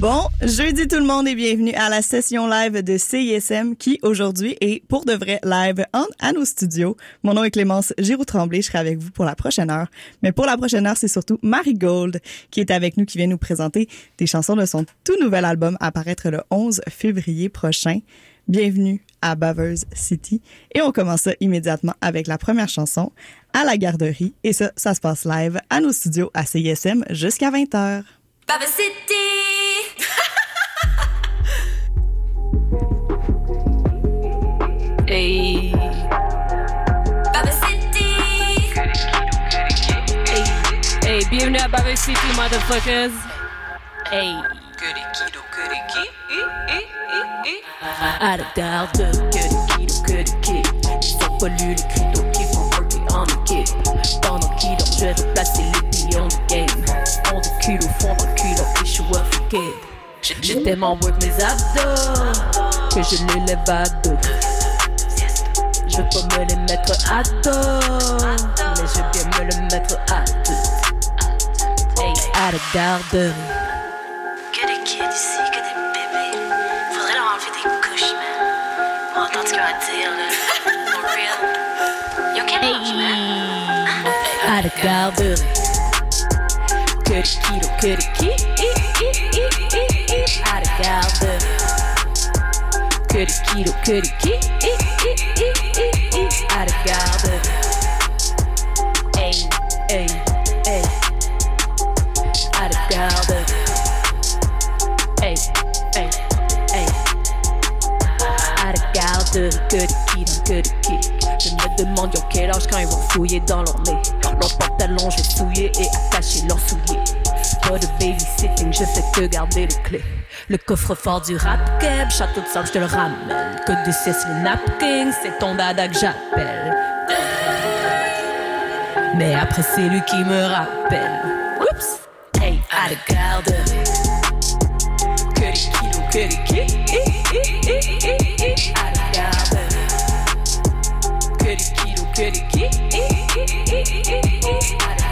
Bon, jeudi tout le monde et bienvenue à la session live de CISM qui aujourd'hui est pour de vrai live en, à nos studios. Mon nom est Clémence Giroux-Tremblay, je serai avec vous pour la prochaine heure. Mais pour la prochaine heure, c'est surtout Marie Gold qui est avec nous, qui vient nous présenter des chansons de son tout nouvel album à paraître le 11 février prochain. Bienvenue à Baveuse City. Et on commence ça immédiatement avec la première chanson, À la garderie. Et ça, ça se passe live à nos studios à CISM jusqu'à 20h. Baveuse City! Hey. Hey. Bienvenue à Barry City, motherfuckers. Hey. À la kilos, que des kids. Ils lu les cryptos qui font worker en équipe. Pendant qu'ils dorment, je vais les pions du game. Fond de culot, fond dans le culot, et je suis kid. J'ai tellement work mes abdos que je les lève à dos. Je pas me les mettre à dos, mais je bien me le mettre à deux. Hey, à la garderie. Que des kids ici, que des bébés. Faudrait leur enlever des couches, man. On entend ce qu'ils vont dire, là. For real. Yo, quel âge, man? à la garderie. Que des kilos, que des ki, à la garderie. Que des kilos, que des ki, à la garderie. Hey, hey, hey. Hey, hey, hey. Que kilos, que des ki. Je me demande ont quel âge quand ils vont fouiller dans leur nez. Leurs pantalons, je vais et attacher leurs souliers. Pas de babysitting, je fais que garder les clés. Le coffre-fort du rap keb, château de sable, je te le ramène. Que des cesse les napkins, c'est ton dada que j'appelle. Mais après, c'est lui qui me rappelle. Oups! Hey, à la garderie. Que des kilos, que des ki. À la garderie. Que des kilos, que des ki. À la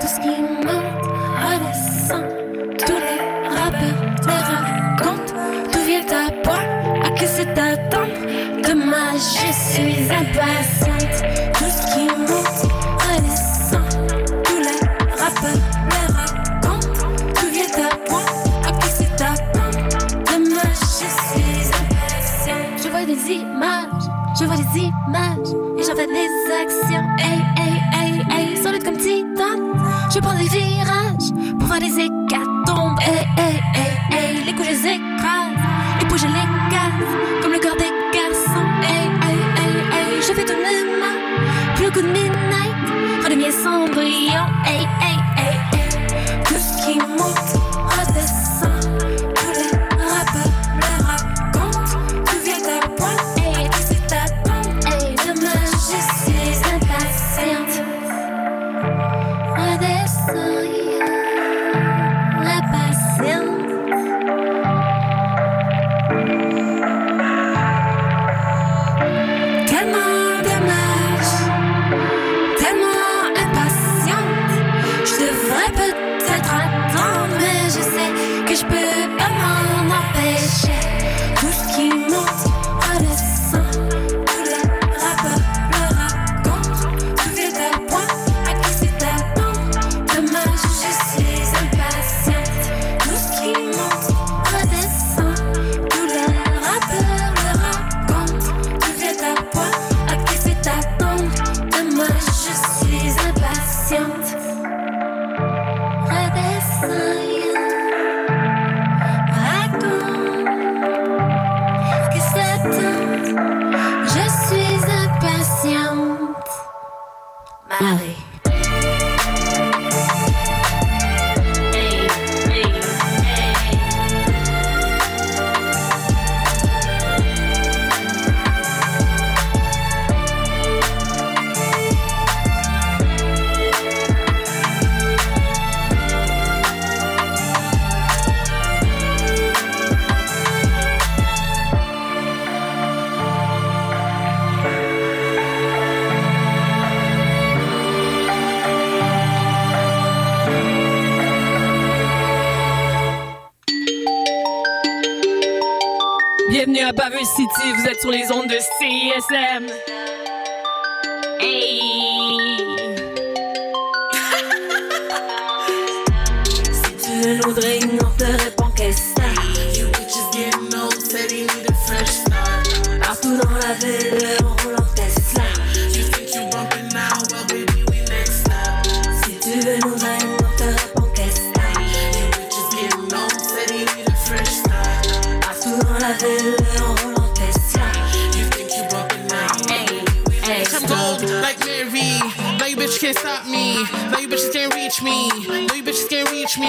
tout ce qui monte redescend. Tous les rappeurs le racontent, tout vient à point. À que c'est attendre Demain je suis impatiente. Tout ce qui monte redescend. Tous les rappeurs le racontent Tout vient à point À que c'est attendre Demain je suis impatiente. Je vois des images Je vois des images j'en fais des actions. Hey hey hey hey. Solide comme titan Je prends des virages Pour faire des hécatombes. Hey hey hey hey. Les coups je les écrase. Les bouges, je les casse, comme le corps des garçons. Hey, hey, hey, hey, je fais tourner ma plus coup de midnight, le brillant. Hey, hey, hey, de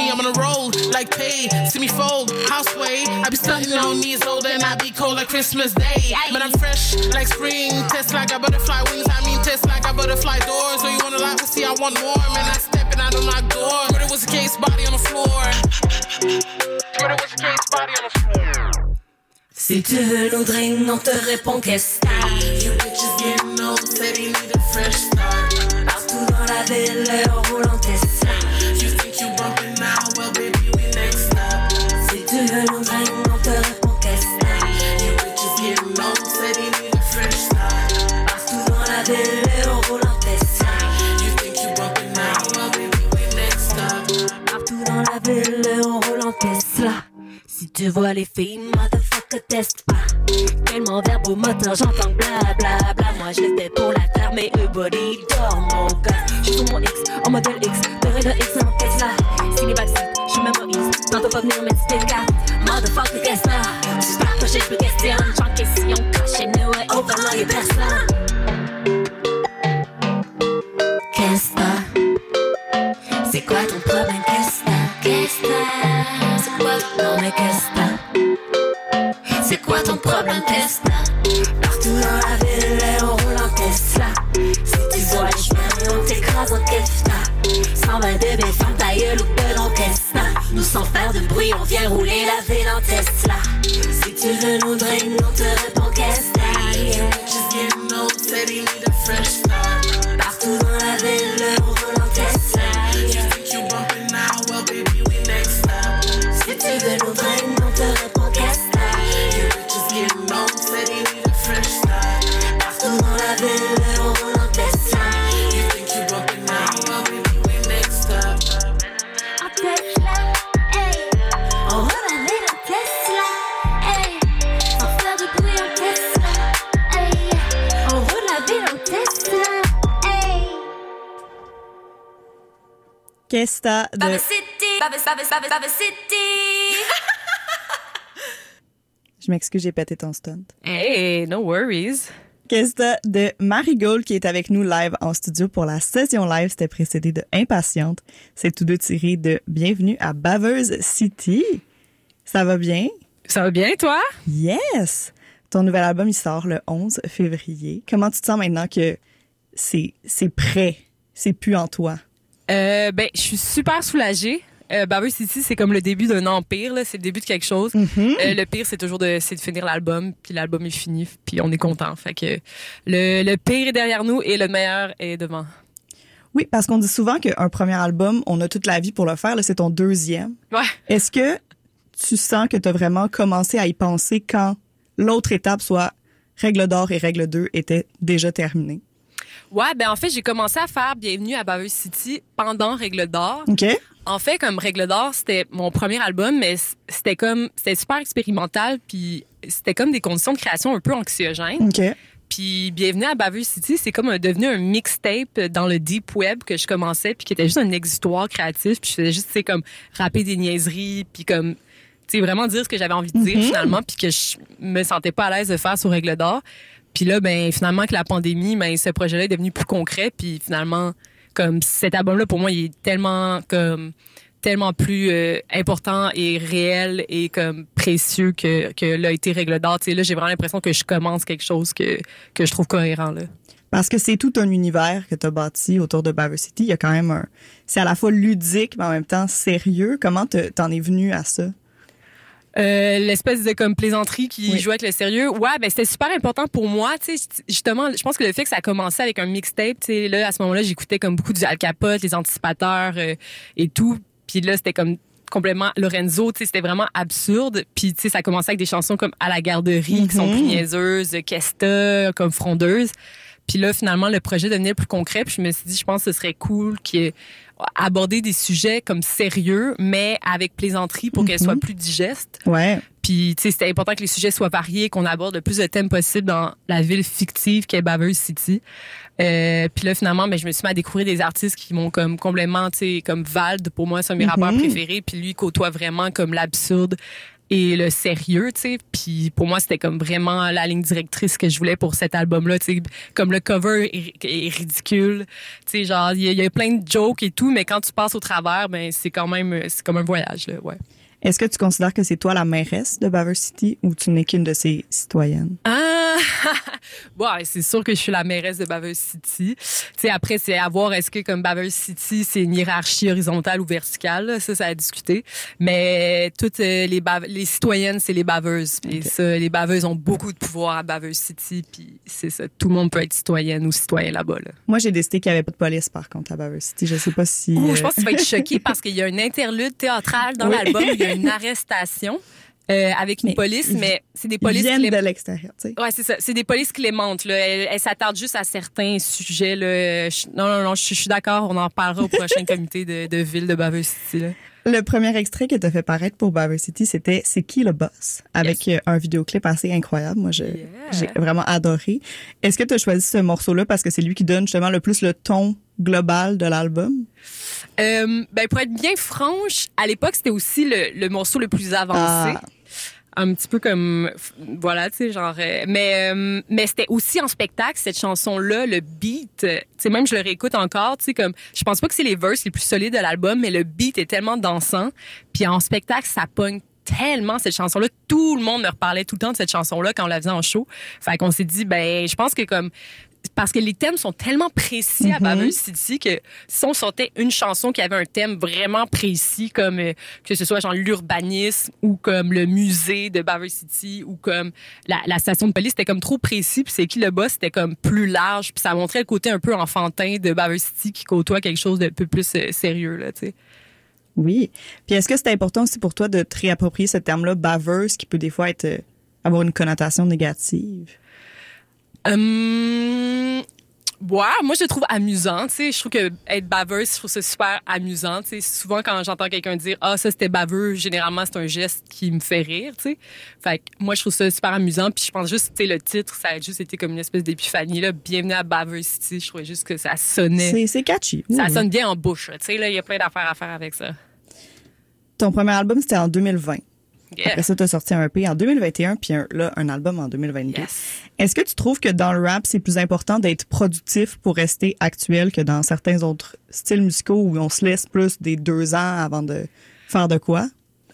can't reach me. I'm on a roll like pay. See me fold, houseway. I be stunting on knees old and I be cold like Christmas Day. But I'm fresh like spring. Tesla got butterfly wings. I mean Tesla got butterfly doors. So you wanna lot, but see I want more. Man, I stepping out of my door. But it was a case body on the floor. But it was a case body on the floor. Si tu veux nous drainer, on te répond qu'est-ce que c'est? You bitches getting old, said he need a fresh start. Partout dans la ville, oh, tu vois les filles, motherfucker, teste pas. Tellement verbe au moteur, j'entends bla bla bla. Moi fait pour la faire, mais eux dort mon gars. J'suis sur mon X, en modèle X, de X en Tesla. Backseat, j'suis Moïse. Tantôt pas venir mettre cartes. On vient rouler la ville Tesla. Si tu veux nous drainer, on te répond De... Baba City, Baba. Je m'excuse, j'ai pété ton stunt. Hey, no worries. T'as de Marigold qui est avec nous live en studio pour la session live? C'était précédé de Impatiente. C'est tous deux tirés de Bienvenue à Baveuse City. Ça va bien? Ça va bien, toi? Yes! Ton nouvel album, il sort le 11 février. Comment tu te sens maintenant que c'est, c'est prêt? C'est plus en toi? Euh, ben, je suis super soulagée. Euh, City, c'est comme le début d'un empire, là. C'est le début de quelque chose. Euh, le pire, c'est toujours de, c'est de finir l'album, puis l'album est fini, puis on est content. Fait que le, le pire est derrière nous et le meilleur est devant. Oui, parce qu'on dit souvent qu'un premier album, on a toute la vie pour le faire. Là, c'est ton deuxième. Ouais. Est-ce que tu sens que tu as vraiment commencé à y penser quand l'autre étape, soit Règle d'or et Règle 2, était déjà terminée? Ouais, ben en fait, j'ai commencé à faire Bienvenue à Baver City pendant Règle d'or. OK? En fait, comme Règle d'or, c'était mon premier album, mais c'était comme c'était super expérimental, puis c'était comme des conditions de création un peu anxiogènes. OK. Puis Bienvenue à Baveux City, c'est comme un, devenu un mixtape dans le deep web que je commençais, puis qui était juste un exutoire créatif, puis je faisais juste, tu sais, comme rapper des niaiseries, puis comme, tu sais, vraiment dire ce que j'avais envie de dire finalement, puis que je me sentais pas à l'aise de faire sur Règle d'or. Puis là, ben finalement que la pandémie, ben ce projet-là est devenu plus concret. Puis finalement, comme cet album-là pour moi, il est tellement comme tellement plus euh, important et réel et comme précieux que que l'a été règle d'art. Là, j'ai vraiment l'impression que je commence quelque chose que que je trouve cohérent là. Parce que c'est tout un univers que tu as bâti autour de Baver City. Il y a quand même un. C'est à la fois ludique, mais en même temps sérieux. Comment te- t'en es venu à ça? Euh, l'espèce de comme plaisanterie qui Oui. jouait avec le sérieux. Ouais, ben c'était super important pour moi, tu sais, justement, je pense que le fait que ça a commencé avec un mixtape, tu sais, là à ce moment-là, j'écoutais comme beaucoup du Al Capote, les anticipateurs euh, et tout, puis là c'était comme complètement Lorenzo, tu sais, c'était vraiment absurde. Puis tu sais, ça commençait avec des chansons comme À la garderie qui sont plus niaiseuses, Kesta comme frondeuse. Puis là, finalement, le projet devenait plus concret. Puis je me suis dit, je pense que ce serait cool qu'il aborder des sujets comme sérieux, mais avec plaisanterie pour qu'elles soient plus digestes. Ouais. Puis, tu sais, c'était important que les sujets soient variés, qu'on aborde le plus de thèmes possible dans la ville fictive qu'est Baveuse City. Euh, puis là, finalement, ben, je me suis mis à découvrir des artistes qui m'ont comme complètement, tu sais, comme Vald, pour moi, c'est un de mes rappeurs préférés. Puis lui, côtoie vraiment comme l'absurde et le sérieux, tu sais. Puis pour moi, c'était comme vraiment la ligne directrice que je voulais pour cet album-là, tu sais. Comme le cover est, ridicule, tu sais, genre, il y a plein de jokes et tout, mais quand tu passes au travers, ben, c'est quand même, c'est comme un voyage, là, ouais. Est-ce que tu considères que c'est toi la mairesse de Baver City ou tu n'es qu'une de ses citoyennes? Ah! bon, c'est sûr que je suis la mairesse de Baveuse City. Tu sais, après, c'est à voir est-ce que comme Baveuse City, c'est une hiérarchie horizontale ou verticale. Ça, ça a discuté. Mais toutes euh, les, les citoyennes, c'est les baveuses. Et ça, les baveuses ont beaucoup de pouvoir à Baveuse City. Puis c'est ça. Tout le monde peut être citoyenne ou citoyen là-bas. Là. Moi, j'ai décidé qu'il n'y avait pas de police, par contre, à Baver City. Je sais pas si... Oh, euh, je pense que tu vas être choqué parce qu'il y a un interlude théâtral dans Oui. l'album. Il y a une arrestation euh, avec une Mais police, mais c'est des ils polices viennent de l'extérieur, tu sais. Ouais, c'est ça. C'est des polices clémentes. Là. Elles, elles s'attardent juste à certains sujets. Là. Je- non, non, non, je, je suis d'accord. On en parlera au prochain comité de, de ville de Baveuse City. Là. Le premier extrait que tu as fait paraître pour Baver City, c'était C'est qui le boss? Avec euh, un vidéoclip assez incroyable. Moi, j'ai vraiment adoré. Est-ce que tu as choisi ce morceau-là parce que c'est lui qui donne justement le plus le ton global de l'album? Euh, ben, pour être bien franche, à l'époque, c'était aussi le, le morceau le plus avancé. Ah. Un petit peu comme, voilà, tu sais, genre, euh, mais, euh, mais c'était aussi en spectacle, cette chanson-là, le beat, euh, tu sais, même je le réécoute encore, tu sais, comme, je pense pas que c'est les verses les plus solides de l'album, mais le beat est tellement dansant, puis en spectacle, ça pogne tellement cette chanson-là. Tout le monde me reparlait tout le temps de cette chanson-là quand on la faisait en show. Fait qu'on s'est dit, ben, je pense que comme, parce que les thèmes sont tellement précis à Baveuse City que si on sortait une chanson qui avait un thème vraiment précis, comme euh, que ce soit genre l'urbanisme ou comme le musée de Baveuse City ou comme la, la station de police, c'était comme trop précis. Puis c'est qui le boss, c'était comme plus large. Puis ça montrait le côté un peu enfantin de Baveuse City qui côtoie quelque chose de peu plus euh, sérieux là, tu sais. Oui. Puis est-ce que c'est important aussi pour toi de te réapproprier ce terme-là, baveuse, qui peut des fois être euh, avoir une connotation négative? Hum, ouais, moi je trouve amusant, tu sais, je trouve que être baveuse, je trouve ça super amusant, tu sais, souvent quand j'entends quelqu'un dire ah ça c'était baveux, généralement c'est un geste qui me fait rire, tu sais. Fait que moi je trouve ça super amusant, puis je pense juste tu sais le titre, ça a juste été comme une espèce d'épiphanie là, bienvenue à Baveuse City, je trouvais juste que ça sonnait C'est, c'est catchy. ça Oui. sonne bien en bouche, tu sais là, il y a plein d'affaires à faire avec ça. Ton premier album, c'était en 2020. Yeah. Après ça, tu as sorti un EP en 2021, puis un, là, un album en 2022. Yes. Est-ce que tu trouves que dans le rap, c'est plus important d'être productif pour rester actuel que dans certains autres styles musicaux où on se laisse plus des deux ans avant de faire de quoi?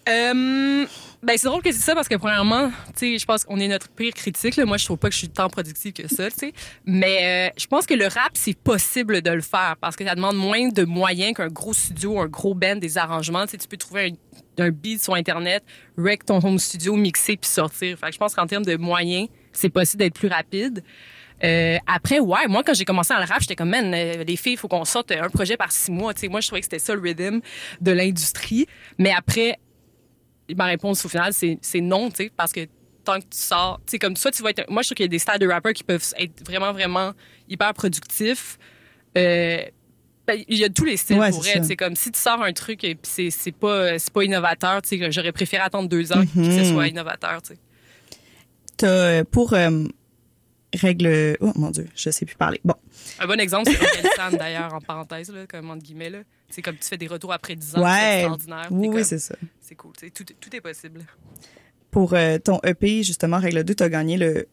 Euh, ben c'est drôle que c'est ça parce que premièrement, tu sais, je pense qu'on est notre pire critique. Là. Moi, je trouve pas que je suis tant productive que ça, tu sais. Mais euh, je pense que le rap, c'est possible de le faire parce que ça demande moins de moyens qu'un gros studio, un gros band, des arrangements. Tu sais, tu peux trouver un, un beat sur Internet, rec ton home studio, mixer puis sortir. Fait que je pense qu'en termes de moyens, c'est possible d'être plus rapide. Euh, après, ouais, moi, quand j'ai commencé dans le rap, j'étais comme, man, euh, les filles, il faut qu'on sorte un projet par six mois. Tu sais, moi, je trouvais que c'était ça le rhythm de l'industrie. Mais après, ma réponse au final, c'est non, tu sais, parce que tant que tu sors, tu sais, comme soit tu vas être. Moi, je trouve qu'il y a des styles de rappeurs qui peuvent être vraiment, vraiment hyper productifs. Euh, ben, il y a tous les styles Ouais, pour ça. C'est comme si tu sors un truc et puis c'est pas, pas innovateur, tu sais, j'aurais préféré attendre deux ans que ce soit innovateur, tu sais. T'as, euh, pour euh, règle... Oh mon Dieu, je sais plus parler. Bon, Un bon exemple, c'est Orelsan, d'ailleurs, en parenthèse, là, comme entre guillemets. Là. C'est comme tu fais des retours après 10 ans, c'est ouais. extraordinaire. Oui, c'est ça. c'est cool. tu Tout, tout est possible. Pour euh, ton EP, justement, Règle 2, t'as gagné le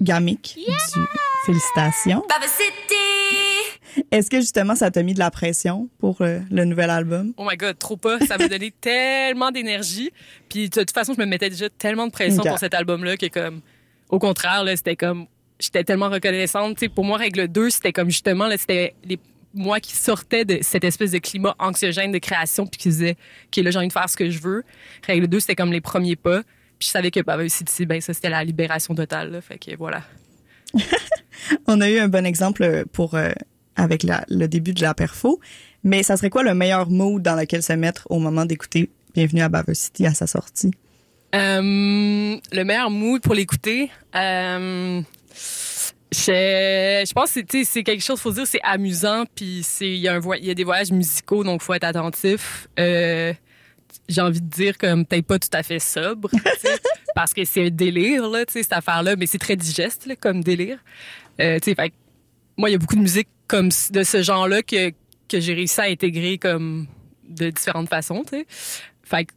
Gamic du Félicitations. Baba City. Est-ce que justement ça t'a mis de la pression pour euh, le nouvel album? Oh my god, trop pas. Ça m'a donné tellement d'énergie. Puis de toute façon, je me mettais déjà tellement de pression pour cet album-là que comme, au contraire, là, c'était comme, j'étais tellement reconnaissante. Tu sais, pour moi, règle 2, c'était comme justement, là, c'était les moi qui sortais de cette espèce de climat anxiogène de création puis qui disait, OK, là, j'ai envie de faire ce que je veux. Règle 2, c'était comme les premiers pas. Puis je savais que Baba City, ben ça, c'était la libération totale. Là. Fait que voilà. On a eu un bon exemple pour euh, avec la- le début de la perfo, mais ça serait quoi le meilleur mood dans lequel se mettre au moment d'écouter Bienvenue à Bava City à sa sortie? Euh, le meilleur mood pour l'écouter, euh, je, je pense que c'est- quelque chose, faut dire, c'est amusant, puis il y a un y a des voyages musicaux, donc faut être attentif. Euh, j'ai envie de dire comme peut-être pas tout à fait sobre, parce que c'est un délire là, cette affaire-là, mais c'est très digeste là, comme délire. Euh, fait moi, il y a beaucoup de musique comme de ce genre-là que que j'ai réussi à intégrer comme de différentes façons, tu sais. Fait que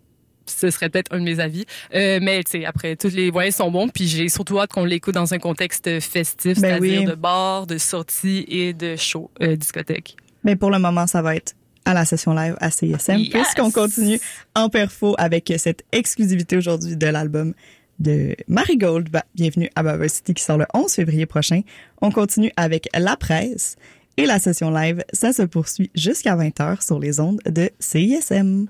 ce serait peut-être un de mes avis. Euh, mais tu sais, après, tous les voyages sont bons, puis j'ai surtout hâte qu'on l'écoute dans un contexte festif, Ben c'est-à-dire oui. de bar, de sortie et de show, euh, discothèque. Mais pour le moment, ça va être à la session live à CISM, Yes! puisqu'on continue en perfo avec cette exclusivité aujourd'hui de l'album de Marigold. Bah, bienvenue à Bava City qui sort le 11 février prochain. On continue avec La Presse et la session live, ça se poursuit jusqu'à 20h sur les ondes de CISM.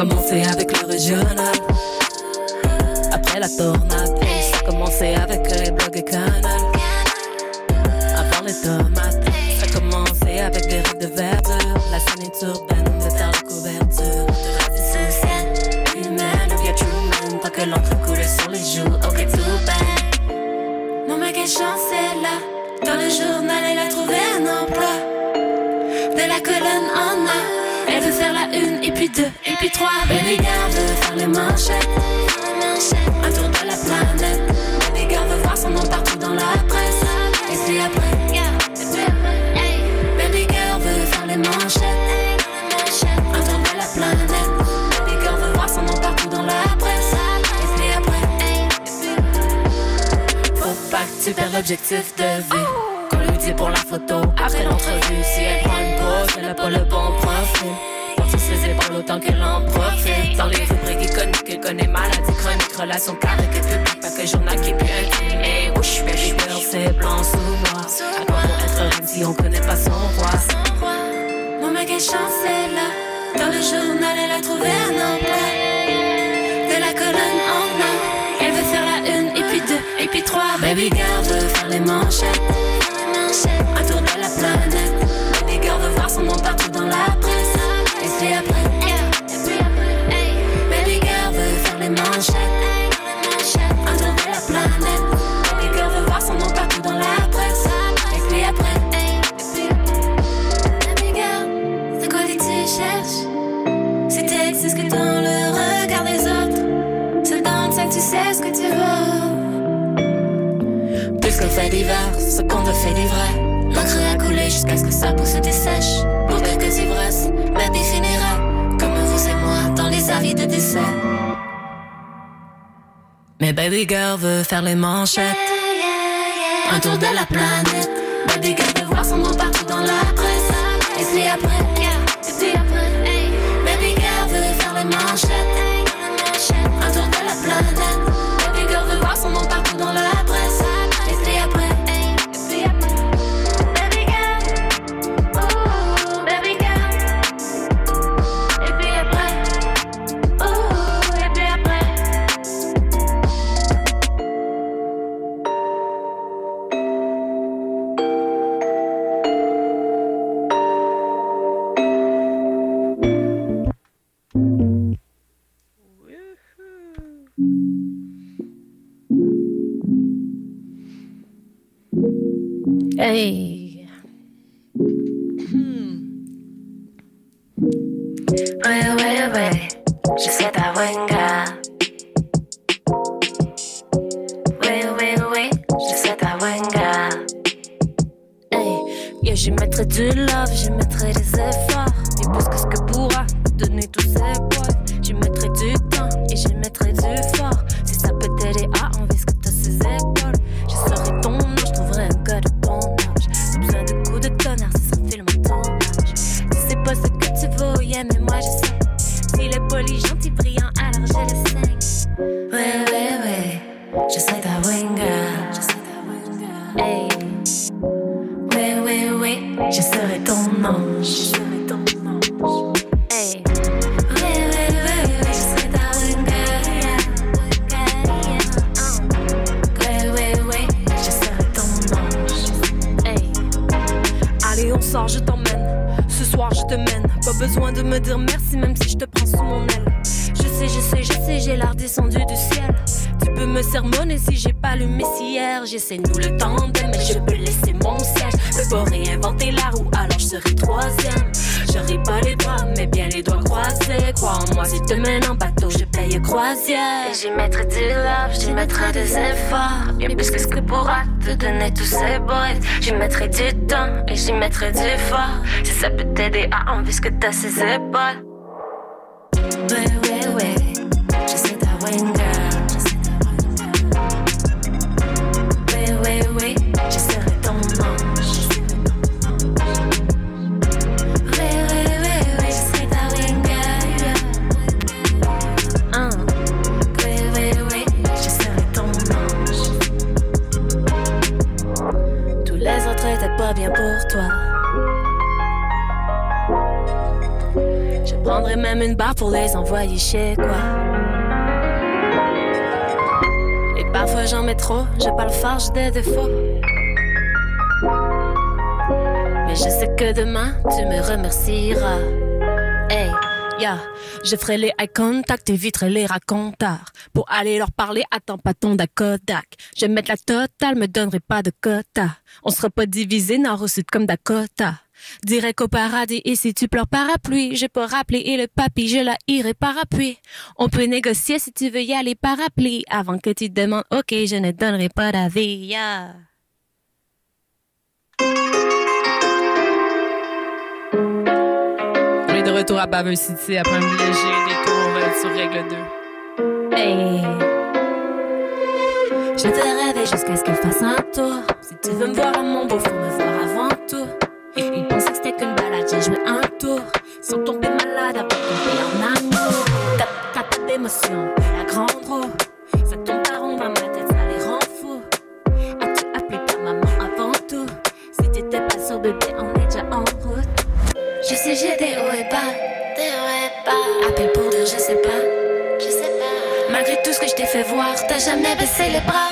Commencé avec le régional, après la tornade. Ça a commencé avec les blogs et canal, avant les tomates. Ça a commencé avec des rives de verdure, la scène est urbaine, de faire la couverture. De sociale, humaine, via Truman, pas que l'encre coule sur les joues. Ok, tout bad. Non mais quelle chance elle a Dans le journal elle a trouvé un emploi De la colonne en A Elle veut faire la une et puis deux puis trois Baby girl veut faire les manchettes. Un tour de la planète. Baby girl veut voir son nom partout dans la presse. Et puis après. Baby girl veut faire les manchettes. Un tour de la planète. Baby girl veut voir son nom partout dans la presse. Et puis après. Faut pas que tu perdes l'objectif de vue. Qu'on lui pour la photo, après l'entrevue. Si elle prend une pause, elle a pas le bon profil. Autant qu'elle en profite. Dans les rubriques iconiques, elle connaît maladie chronique, relation carrée que public, pas que journal qui est plus intime. Et wesh, baby girl, c'est blanc sous noir. À quoi bon être reine si on connaît pas son roi? Non mais quelle chance elle a Dans le journal elle a trouvé un emploi De la colonne en A Elle veut faire la une et puis deux et puis trois Baby veut faire les manchettes ce qu'on te fait livrer L'encre a coulé jusqu'à ce que sa peau se dessèche. Pour quelques ivresses, baby finira. Comme vous et moi dans les avis de décès. Mais baby girl veut faire les manchettes. Un tour de la planète. Baby girl veut voir son nom partout dans la presse. Et puis après messière. J'essaie nous le tandem, mais je peux laisser mon siège. Peux pas réinventer la roue, alors je serai troisième. J'aurai pas les bras, mais bien les doigts croisés. Crois en moi, si te mène en bateau, je paye croisière. J'y mettrai du love, j'y mettrai des efforts. Bien plus que ce que pourra te donner tous ces boys. J'y mettrai du temps et j'y mettrai du fort. Si ça peut t'aider à enlever ce que t'as ses épaules. Et parfois j'en mets trop, j'ai pas le farge des défauts. Mais je sais que demain tu me remercieras. Hey, Yeah. Je ferai les eye contact, éviterai les racontars. Pour aller leur parler, attends pas ton Dakodak. Je vais mettre la totale, me donnerai pas de quota. On sera pas divisé nord au sud comme Dakota. Direct au paradis, et si tu pleures parapluie, je peux rappeler et le papy, je la irai parapluie. On peut négocier si tu veux y aller parapluie, avant que tu te demandes, ok, je ne donnerai pas d'avis, yeah. On est de retour à Baveux City après un léger détour euh, sur règle 2. hey. Je te rêvais jusqu'à ce qu'il fasse un tour. Si tu veux me voir à mon beau, faut me voir avant tout. C'était qu'une balade, j'ai joué un tour. Sans tomber malade, avant de tomber en amour. Tape, tape d'émotion, la grande roue. Ça tourne par rond dans ma tête, ça les rend fous. As-tu appelé ta maman avant tout? Si t'étais pas sûr, bébé, on est déjà en route. Je sais, j'ai des hauts et bas, des hauts et bas. Appelle pour dire, je sais pas, je sais pas. Malgré tout ce que je t'ai fait voir, t'as jamais baissé les bras.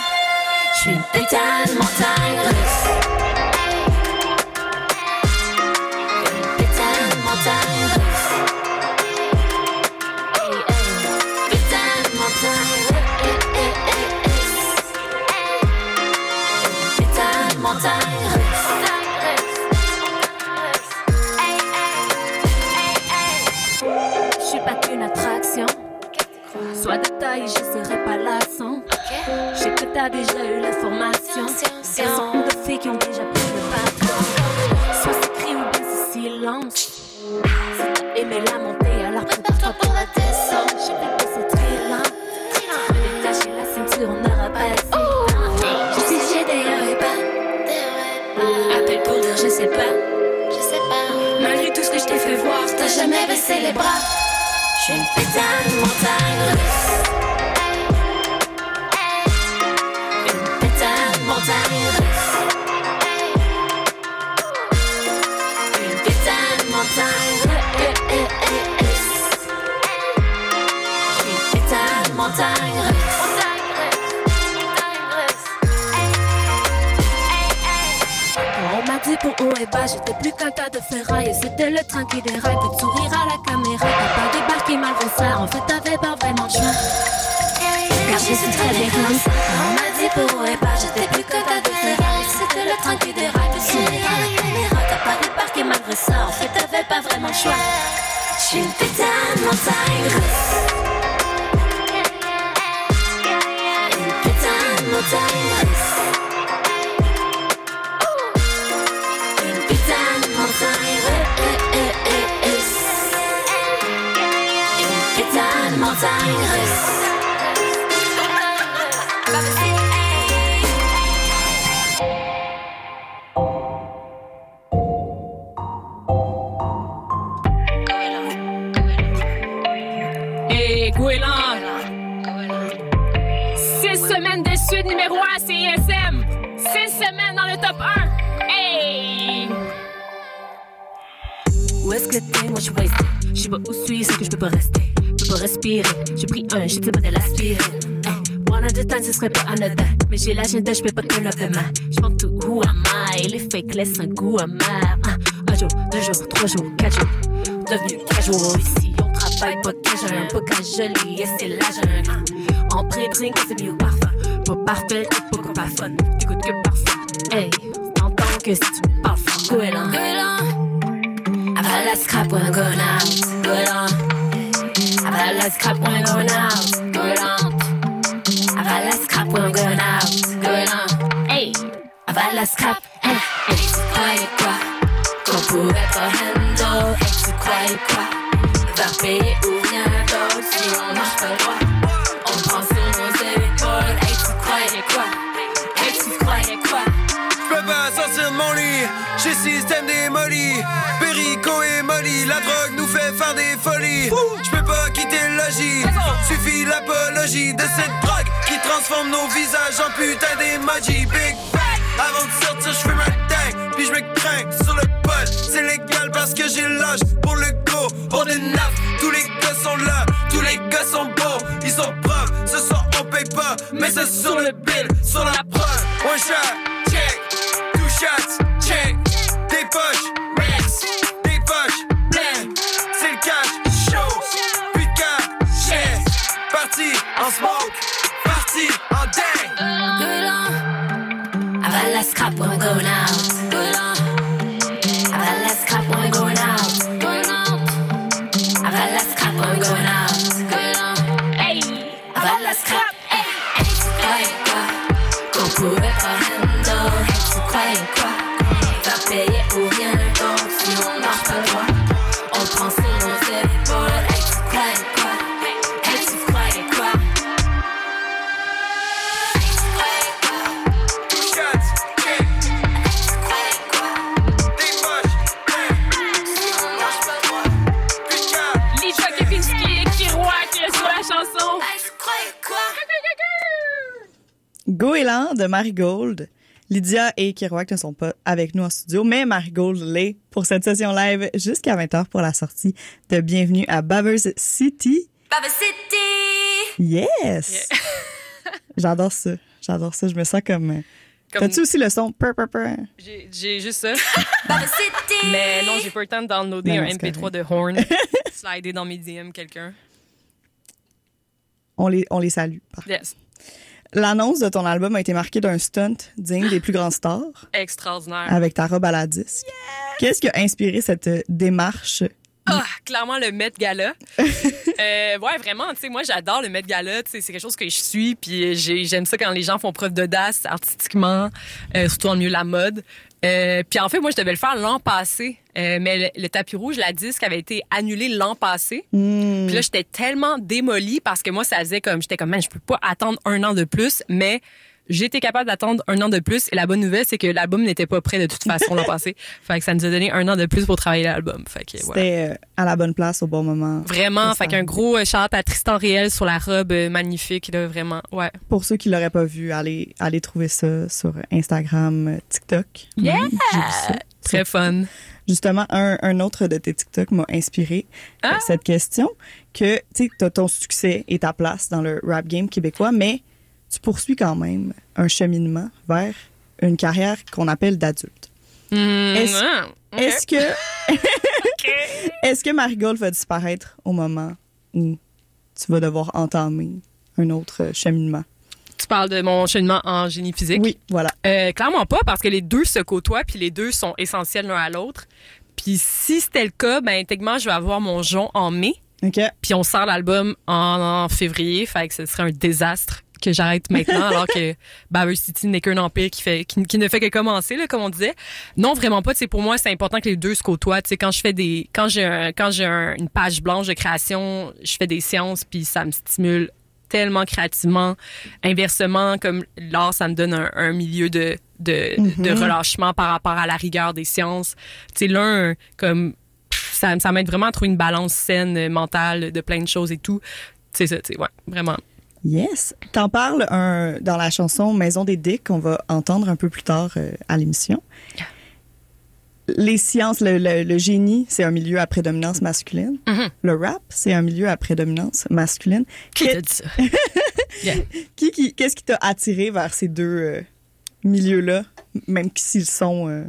Je suis une putain montagne russe. Soit de taille, je serai pas lassant. Je sais que t'as déjà eu l'information. Elles sont de filles qui ont déjà pris le patron. Soit c'est cri ou bien c'est silence. Si t'as aimé la montée, alors prépare-toi pour la descente. Je vais que c'est très lent. Je vais détacher la ceinture, on aura pas assez. Je sais, j'ai des bas. Appelle pour dire, je sais pas. Je sais pas. Malgré tout ce que je t'ai fait voir, t'as jamais baissé les bras. Une putain de montagne. Une putain de montagne. Une putain de montagne une putain de montagne russe. Pour haut et bas, j'étais plus qu'un tas de ferraille. Et c'était le train qui déraille, de sourire à la On m'a dit pour et bas, j'étais plus tas de ferraille. C'était le train qui déraille, peu de sourire à la caméra. T'as pas débarqué malgré ça, en fait t'avais pas vraiment le choix. Je suis une putain de montagne j'ai l'agenda, je peux pas up demain. Je pense tout, who am I? Les fakes laissent un goût amer. Un, un jour, deux jours, trois jours, quatre jours. Devenu casual ici. On travaille pas casual, pas casual, et c'est la jungle. En pré-drink, c'est mieux parfum. Pas parfait, pas pas fun. T'écoutes que parfum. Hey, t'entends que si tu parles, faut goéland. About that scrap when I'm going out. On. About that scrap when I'm going out. Good pas handle. Hey, tu croyais quoi? Va payer ou rien d'autre si on marche pas droit. On prend sur nos épaules. Hey, tu croyais quoi? Hey, tu croyais quoi? J'peux pas sortir de mon lit, j'ai système démoli. Perico et Molly, la drogue nous fait faire des folies. J'peux pas quitter le logis, suffit l'apologie de cette drogue qui transforme nos visages en putain d'emoji. Big bang, avant de sortir, j'fume un dingue, puis j'me crains sur le bol. C'est légal parce que j'ai l'âge pour le go. On est neuf, tous les gars sont là, tous les gars sont beaux, ils sont propres. Ce soir on paye pas, mais c'est sur le bill, sur la preuve. One shot, check. Two shots, on. About that scrap when I'm going out. De Marigold. Lydia et Kiroak ne sont pas avec nous en studio, mais Marigold l'est pour cette session live jusqu'à 20h pour la sortie de Bienvenue à Bavers City. Baba City! Yes! J'adore ça. J'adore ça. Je me sens comme... euh, Comme- T'as-tu aussi le son? Pur, pur, pur? J'ai juste ça. Mais non, j'ai pas eu le temps de downloader Non, un non, c'est MP3 de Horn. Slider dans mes DM quelqu'un. On les, on les salue. par Yes. L'annonce de ton album a été marquée d'un stunt digne des plus grands stars Extraordinaire. avec ta robe à la disque. Qu'est-ce qui a inspiré cette euh, démarche? Ah, clairement le Met Gala. euh, ouais, vraiment, tu sais, moi j'adore le Met Gala, tu sais, c'est quelque chose que je suis, puis j'ai- j'aime ça quand les gens font preuve d'audace artistiquement, euh, surtout en milieu de la mode. Euh, puis en fait, moi je devais le faire l'an passé, euh, mais le, le tapis rouge, la disque avait été annulé l'an passé. Hmm. Puis là, j'étais tellement démolie parce que moi, ça faisait comme, j'étais comme, man, je peux pas attendre un an de plus, mais j'étais capable d'attendre un an de plus. Et la bonne nouvelle, c'est que l'album n'était pas prêt de toute façon l'an passé. Fait que ça nous a donné un an de plus pour travailler l'album. Fait que, voilà. C'était euh, à la bonne place au bon moment. Vraiment, fait qu'un gros euh, shout à Tristan Réel sur la robe euh, magnifique, là, vraiment. Ouais. Pour ceux qui l'auraient pas vu, allez, allez trouver ça sur Instagram, euh, TikTok. Yeah! Ça. Très fun. Justement, un, un autre de tes TikTok m'a inspiré Ah! cette question que tu sais, t'as ton succès et ta place dans le rap game québécois, mais tu poursuis quand même un cheminement vers une carrière qu'on appelle d'adulte. Mm, Est-ce- ouais, ok. Est-ce que est-ce que Marigold va disparaître au moment où tu vas devoir entamer un autre cheminement? Tu parles de mon cheminement en génie physique? Oui, voilà. Euh, clairement pas, parce que les deux se côtoient, puis les deux sont essentiels l'un à l'autre. Puis si c'était le cas, ben techniquement, je vais avoir mon jon en mai, OK. puis on sort l'album en, en février, fait que ce serait un désastre que j'arrête maintenant, alors que Baver City n'est qu'un empire qui fait qui, qui ne fait que commencer, là, comme on disait. Non, vraiment pas. Sais, pour moi, c'est important que les deux se côtoient. Tu sais, quand je fais des, quand j'ai un- quand j'ai un- une page blanche de création, je fais des séances, puis ça me stimule tellement créativement. Inversement, comme l'art, ça me donne un, un milieu de, de, de relâchement par rapport à la rigueur des sciences. Tu sais, l'un, comme, ça, ça m'aide vraiment à trouver une balance saine, mentale, de plein de choses et tout. c'est ça, tu sais, ouais, vraiment. Yes. T'en parles un, dans la chanson Maison des Dicks qu'on va entendre un peu plus tard euh, à l'émission. Les sciences, le, le- le génie, c'est un milieu à prédominance masculine. Mhm. Le rap, c'est un milieu à prédominance masculine. Qui t'a dit ça? Yeah. qui, qui- qu'est-ce qui t'a attiré vers ces deux euh, milieux-là, même s'ils sont euh,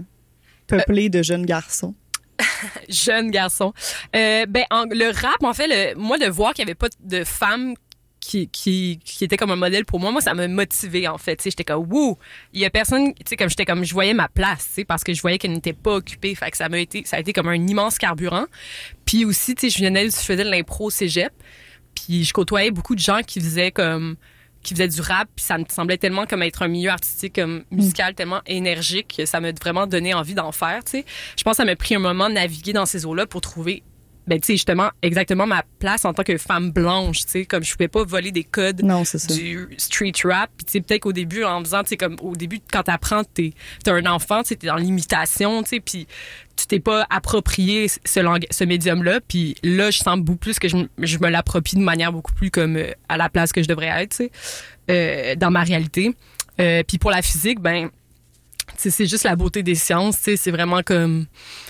peuplés de jeunes garçons? jeune garçon. Euh, ben, en- le rap, en fait, le, moi, de voir qu'il y avait pas de femmes qui, qui, qui était comme un modèle pour moi, moi, ça m'a motivé, en fait. J'étais comme, wouh, il y a personne, tu sais, comme j'étais comme, je voyais ma place, tu sais, parce que je voyais qu'elle n'était pas occupée. Fait que ça m'a été, ça a été comme un immense carburant. Puis aussi, tu sais, je venais, je faisais de l'impro cégep. Puis je côtoyais beaucoup de gens qui faisaient comme qui faisaient du rap, puis ça me semblait tellement comme être un milieu artistique comme musical tellement énergique que ça m'a vraiment donné envie d'en faire, tu sais. Je pense que ça m'a pris un moment de naviguer dans ces eaux-là pour trouver ben tu sais justement exactement ma place en tant que femme blanche, tu sais, comme je pouvais pas voler des codes Non, du street rap. Puis tu sais peut-être qu'au début en faisant tu sais comme au début quand t'apprends t'es t'es un enfant, tu sais t'es dans l'imitation, tu sais puis tu t'es pas approprié ce lang- ce médium là puis là je sens beaucoup plus que je, je me l'approprie de manière beaucoup plus comme euh, à la place que je devrais être, tu sais, euh, dans ma réalité. Euh, puis pour la physique, ben c'est juste la beauté des sciences, tu c'est vraiment comme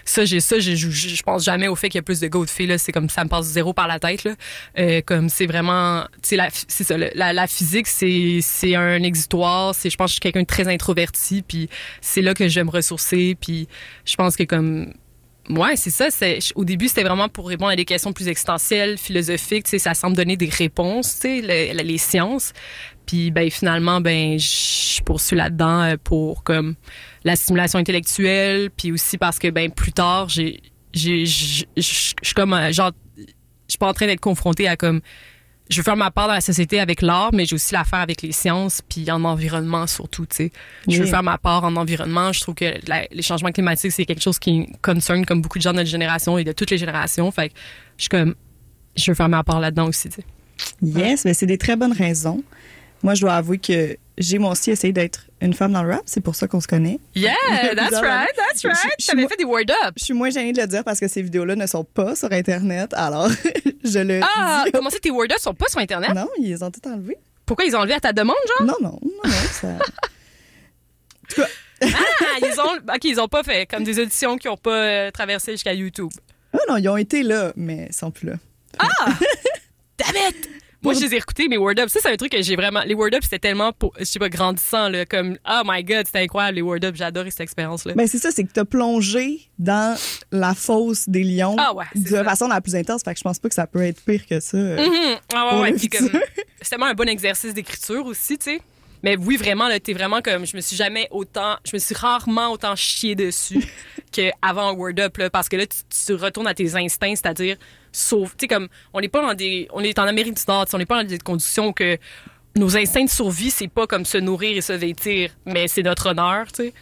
ça j'ai ça je pense jamais au fait qu'il y a plus de gars ou de filles c'est comme ça me passe zéro par la tête là. Euh, comme c'est vraiment la ça la, la physique c'est un exutoire, je pense que je suis quelqu'un de très introverti puis c'est là que je vais me ressourcer puis je pense que comme Ouais, c'est ça. Au début, c'était vraiment pour répondre à des questions plus existentielles, philosophiques. Tu sais, ça semble donner des réponses, tu sais, le- le- les sciences. Puis, ben, finalement, ben, je poursuis là-dedans euh, pour comme la stimulation intellectuelle, puis aussi parce que ben plus tard, j'ai, j'ai, je suis comme euh, genre, je suis pas en train d'être confrontée à comme je veux faire ma part dans la société avec l'art, mais j'ai aussi la faire avec les sciences, puis en environnement surtout, tu sais. Je veux faire ma part en environnement. Je trouve que la- les changements climatiques, c'est quelque chose qui concerne comme beaucoup de gens de notre génération et de toutes les générations. Fait que je suis comme, je veux faire ma part là-dedans aussi, tu sais. Yes, mais c'est des très bonnes raisons. Moi, je dois avouer que j'ai moi aussi essayé d'être une femme dans le rap. C'est pour ça qu'on se connaît. Yeah, that's right, that's je- T'avais moi- fait des word up. Je suis moins gênée de le dire parce que ces vidéos-là ne sont pas sur Internet. Alors, je le Ah, dis. comment ça, tes word up sont pas sur Internet? Non, ils les ont tout enlevés. Pourquoi ils ont enlevé à ta demande, genre? Non, non, non, non. Ça... Ah, ils ont, ok, ils ont pas fait comme des auditions qui ont pas euh, traversé jusqu'à YouTube. Ah non, ils ont été là, mais ils sont plus là. Damn it! Moi, je les ai écoutés, mes Word Up. Ça, c'est un truc que j'ai vraiment. Les Word Up, c'était tellement, pour- je sais pas, grandissant, là. Comme, oh my god, c'était incroyable, les Word Up. Adoré cette expérience-là. Ben, c'est ça, c'est que t'as plongé dans la fosse des lions Ah ouais, de ça. façon la plus intense. Fait que je pense pas que ça peut être pire que ça. euh. Mhm. Ah ouais, ouais, puis comme, c'est tellement un bon exercice d'écriture aussi, tu sais. Mais oui, vraiment, là, t'es vraiment comme, je me suis jamais autant, je me suis rarement autant chié dessus qu'avant un Word Up, là, parce que là, tu, tu retournes à tes instincts, c'est-à-dire, sauf, tu sais, comme, on n'est pas dans des, on est en Amérique du Nord, tu sais, on n'est pas dans des conditions que nos instincts de survie, c'est pas comme se nourrir et se vêtir, mais c'est notre honneur, tu sais.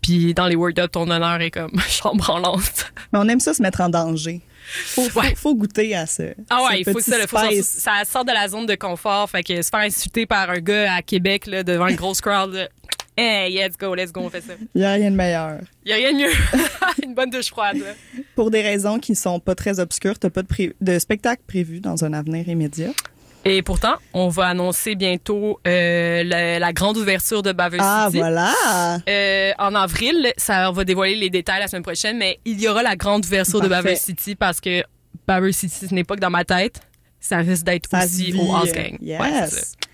Puis dans les Word Up, ton honneur est comme chambre en lente. Mais on aime ça se mettre en danger. Faut, faut, Ouais. faut goûter à ce. Ah ouais, il faut petit ça, faut ça sort de la zone de confort, fait que se faire insulter par un gars à Québec là, devant une grosse crowd, là, hey, let's go, let's go, on fait ça. Il n'y a rien de meilleur. Y a rien de mieux. une bonne douche froide. Là. Pour des raisons qui sont pas très obscures, t'as pas de, pré- de spectacle prévu dans un avenir immédiat. Et pourtant, on va annoncer bientôt euh, la, la grande ouverture de Baver Ah, City. voilà! Euh, en avril, ça va dévoiler les détails la semaine prochaine, mais il y aura la grande ouverture de. Baver City parce que Baver City, ce n'est pas que dans ma tête, ça risque d'être aussi au House euh, Gang. Yes. Ouais,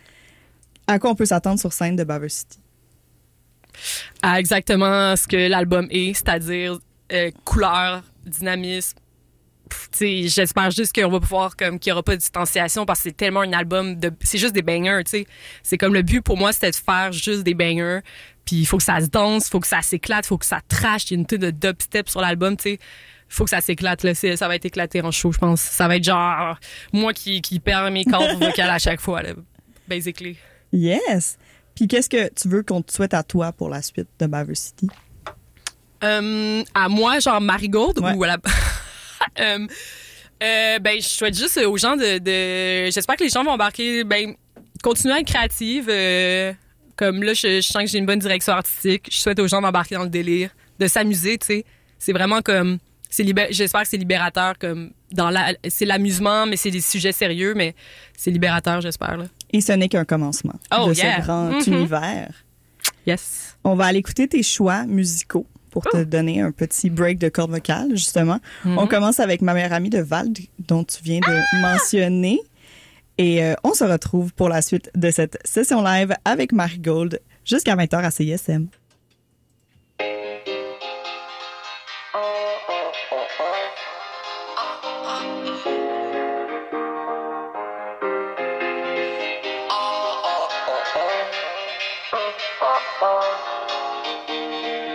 à quoi on peut s'attendre sur scène de Baver City? À exactement ce que l'album est, c'est-à-dire euh, couleur, dynamisme. J'espère juste qu'on va pouvoir, qu'il n'y aura pas de distanciation parce que c'est tellement un album de. C'est juste des bangers, tu sais. C'est comme le but pour moi, c'était de faire juste des bangers. Puis il faut que ça se danse, il faut que ça s'éclate, il faut que ça trash. Il y a une tonne de dubstep sur l'album, tu sais. Faut que ça s'éclate, là. Ça va être éclaté en show, je pense. Ça va être genre moi qui, qui perds mes cordes vocales à chaque fois. Basically. Yes! Puis qu'est-ce que tu veux qu'on te souhaite à toi pour la suite de Baver City? Euh, à moi, genre Marigold Ouais. ou à la. Euh, euh, ben, je souhaite juste aux gens de. de- J'espère que les gens vont embarquer. Ben, continuer à être créative. comme là, je, je sens que j'ai une bonne direction artistique. Je souhaite aux gens d'embarquer dans le délire, de s'amuser, tu sais. C'est vraiment comme. libé- j'espère que c'est libérateur comme dans la c'est l'amusement mais c'est des sujets sérieux mais c'est libérateur j'espère là. Et ce n'est qu'un commencement Oh, de yeah. ce grand Mhm. univers. Yes. On va aller écouter tes choix musicaux pour Oh. te donner un petit break de cordes vocales, justement. Mhm. On commence avec ma meilleure amie de Val, dont tu viens de Ah! mentionner. Et euh, on se retrouve pour la suite de cette session live avec Marie Gold jusqu'à 20h à CISM.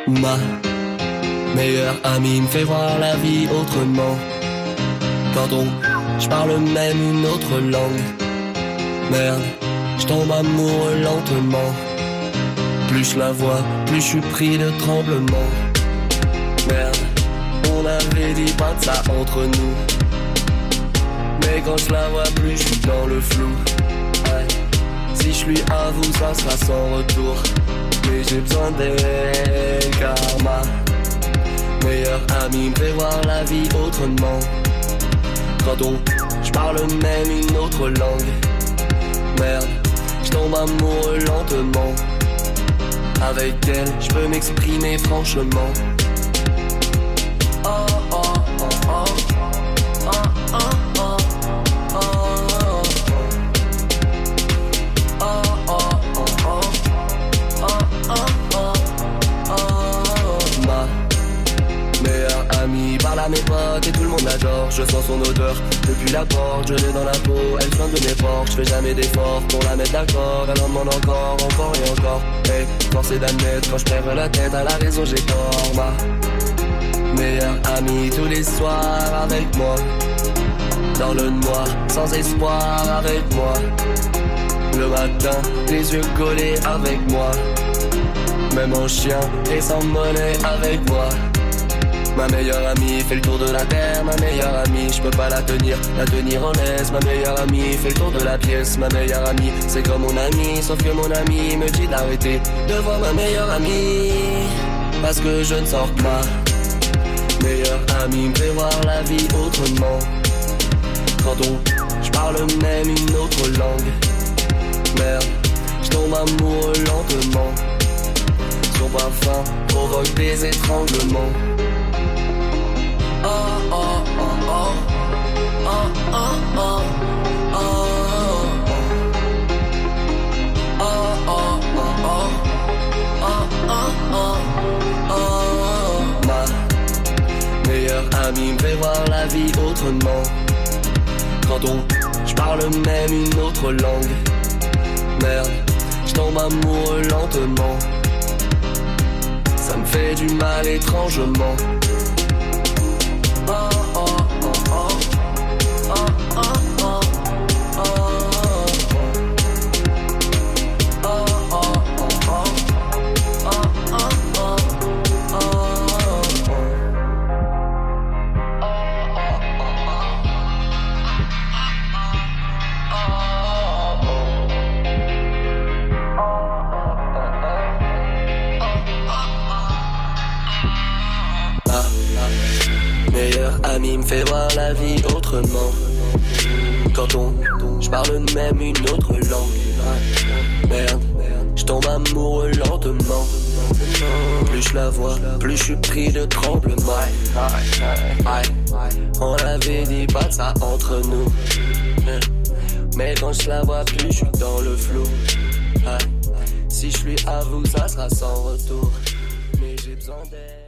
Ma meilleure amie me fait voir la vie autrement. Quand on, je parle même une autre langue. Merde, je tombe amoureux lentement. Plus je la vois, plus je suis pris de tremblement. Merde, on avait dit pas de ça entre nous. Mais quand je la vois plus, je suis dans le flou. Si je lui avoue, ça sera sans retour. J'ai besoin d'elle, car ma meilleure amie me voir la vie autrement. Quand on, je parle même une autre langue. Merde, je tombe amoureux lentement. Avec elle, je peux m'exprimer franchement. Je sens son odeur depuis la porte, je l'ai dans la peau. Elle soigne de mes portes, je fais jamais d'efforts pour la mettre d'accord. Elle en demande encore, encore et encore. Hey, force est d'admettre quand je perds la tête à la raison, j'ai tort. Ma meilleure amie tous les soirs avec moi. Dans le noir, sans espoir avec moi. Le matin, les yeux collés avec moi. Même en chien et sans monnaie avec moi. Ma meilleure amie fait le tour de la terre, ma meilleure amie, je peux pas la tenir, la tenir en laisse. Ma meilleure amie fait le tour de la pièce, ma meilleure amie, c'est comme mon ami, sauf que mon ami me dit d'arrêter de voir ma meilleure amie, parce que je ne sors pas. Meilleure amie me voir la vie autrement. Quand on, je parle même une autre langue. Merde, je tombe amoureux lentement. Son parfum provoque des étranglements ami me fait voir la vie autrement. Quand on, je parle même une autre langue. Merde, je tombe amoureux lentement. Ça me fait du mal étrangement. Amie me fait voir la vie autrement. Quand on, je parle même une autre langue. Merde, je tombe amoureux lentement. Plus je la vois, plus je suis pris de tremblement. On avait dit pas ça entre nous. Mais quand je la vois plus, je suis dans le flou. Si je lui avoue, ça sera sans retour. Mais j'ai besoin d'elle.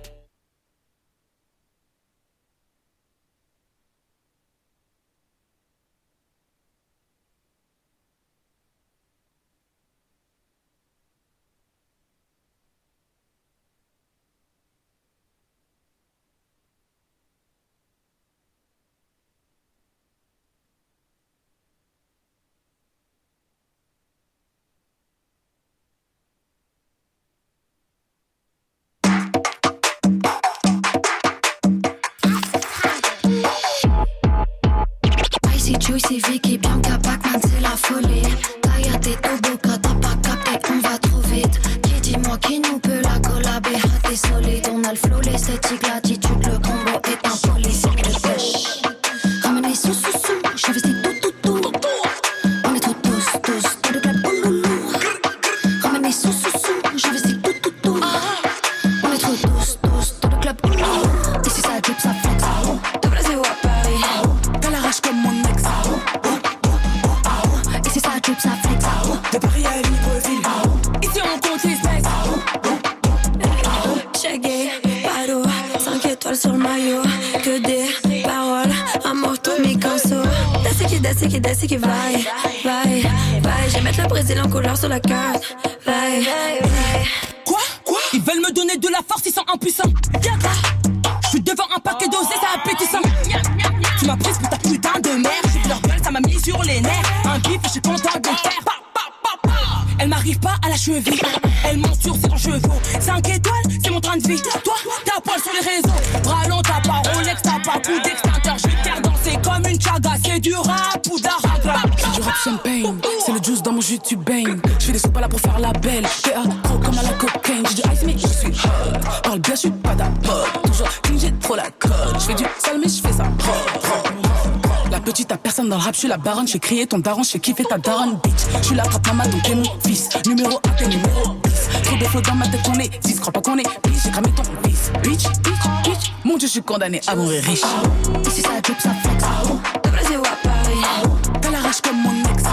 Du rap ou. C'est du rap champagne, c'est le juice dans mon jus, tu baignes. Je fais des sous pas là pour faire la belle. T'es pro comme à la cocaine. J'ai du ice, mais je suis hot. Parle bien, je suis pas d'abord. Toujours clean, j'ai trop la cote. Je fais du sale, mais je fais ça. La petite, à personne dans le rap, je suis la baronne, je crier ton daron, je kiffer ta daronne, bitch. Je suis la trappe maman, donc t'es mon fils. Numéro 1, t'es numéro 10. Trop de flots dans ma tête, qu'on est 10. Crois pas qu'on est bitch, j'ai cramé ton fils. Bitch, bitch, bitch. Mon dieu, je suis condamné à mourir riche. Ici ça drip, ça. Comme mon ex.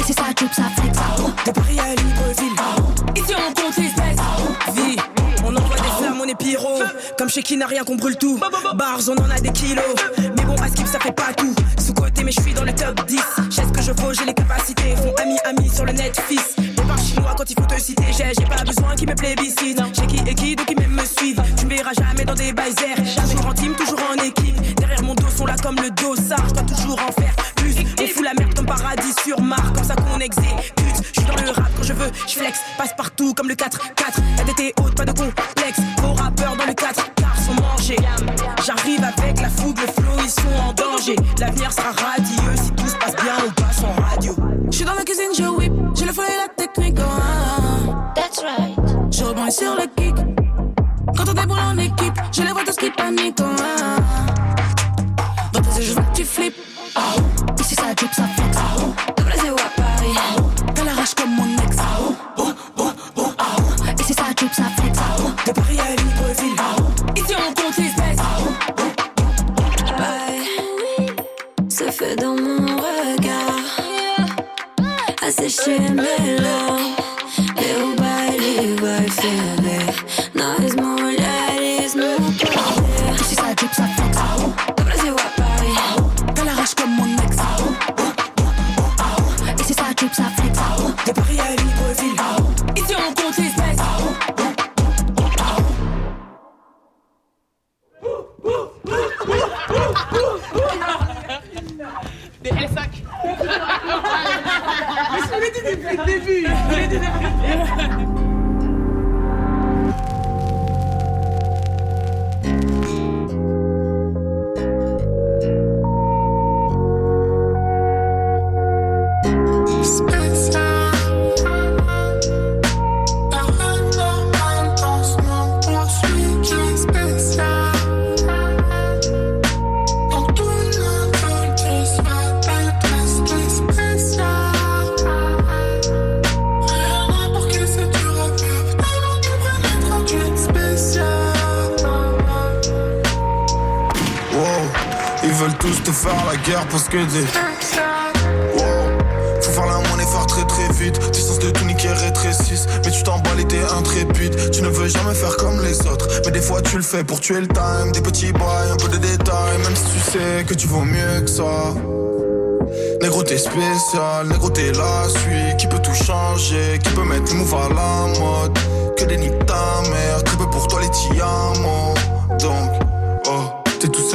Ici ça drip, ça flex. De Paris à Libreville. Ici, on compte les espèces. Vie, on envoie des flammes, on est pyro. Comme chez qui n'a rien qu'on brûle tout. Bars, on en a des kilos. Mais bon, à skip, ça fait pas tout. Sous côté, mais je suis dans le top 10. J'ai ce que je vaux, j'ai les capacités. Font ami, ami sur le net, fils. Les bars chinois, quand il faut te citer, j'ai j'ai pas besoin qu'ils me plébiscitent. J'ai qui et qui, donc ils même me suivent. Tu me verras jamais dans des baisers. Comme le dossard. Je dois toujours en faire plus. On fout la merde comme paradis sur Mars. Comme ça qu'on exécute. Je suis dans le rap quand je veux, je flex. Passe partout comme le 4-4. La DT haute, pas de complexe. Vos rappeurs dans le 4 car sont mangés. J'arrive avec la fougue, le flow, ils sont en danger. L'avenir sera radieux si tout se passe bien, on passe en radio. Je suis dans la cuisine, je whip. J'ai le flow et la technique. oh, ah. That's right. Je rebondis sur le kick. Quand on déboule en équipe, je les vois tous qui paniquent. oh, ah.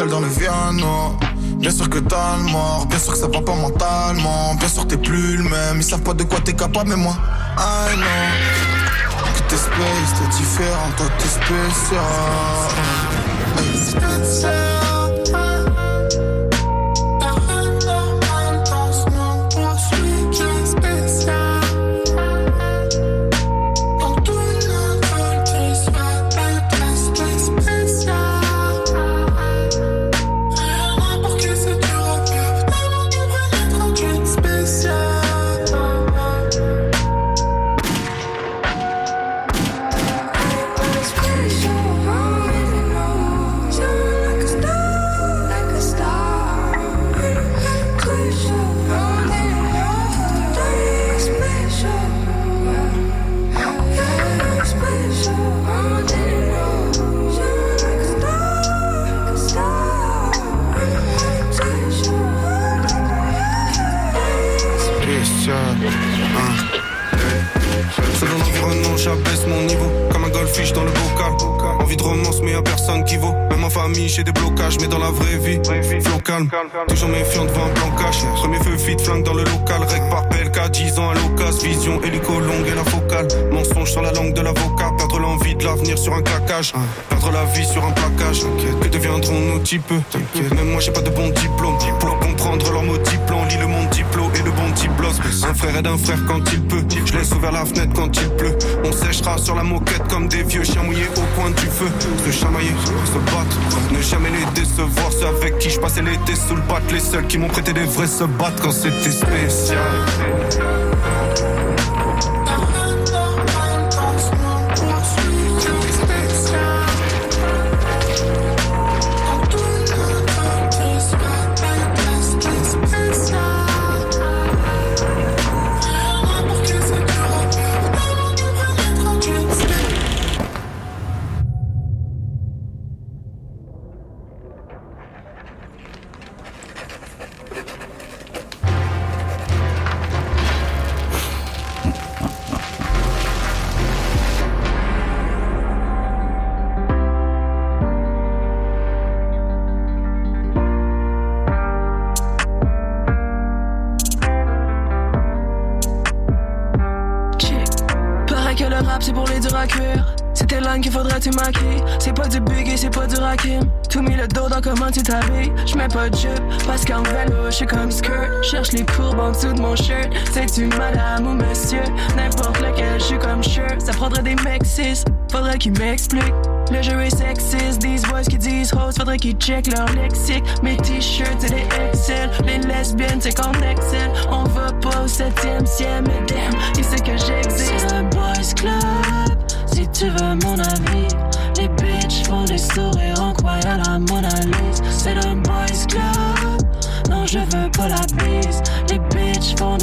Dans le Viano. Bien sûr que t'as le mort, bien sûr que ça va pas mentalement. Bien sûr t'es plus le même, ils savent pas de quoi t'es capable mais moi I know. Que t'es space, t'es différent, toi t'es spécial dans le bocal. Envie de romance, mais y'a personne qui vaut. Même en famille, j'ai des blocages, mais dans la vraie vie, flow calme. Toujours méfiant devant un plan cash. Premier feu vite, flingue dans le local. Rec par PLK, 10 ans à l'occasion. Vision, hélico longue et la focale. Mensonge sur la langue de l'avocat. Perdre l'envie de l'avenir sur un claquage. Perdre la vie sur un plaquage. Que deviendront nos types? T'inquiète, même moi j'ai pas de bon diplôme. Pour comprendre leur mots plan, lis le monde diplôme et le bon diplos. Un frère aide un frère quand il peut. Je laisse ouvert la fenêtre quand il pleut. On séchera sur la moquette comme des vieux chiens mouillés au coin du feu. Se chamailler, se battre, ne jamais les décevoir. Ceux avec qui je passais l'été sous le bat, les seuls qui m'ont prêté des vrais se battent quand c'était spécial. Vélo j'suis comme skirt. Cherche les courbes en dessous de mon shirt. C'est-tu madame ou monsieur? N'importe lequel, j'suis comme shirt. Ça prendrait des mecs cis, faudrait qu'ils m'expliquent. Le jeu est sexiste, these boys qui disent hoes, faudrait qu'ils check leur lexique. Mes t-shirts, c'est des Excel. Les lesbiennes, c'est qu'on excelle. On va pas au septième ciel, mais damn, il sait que j'existe? C'est un boys club, si tu veux mon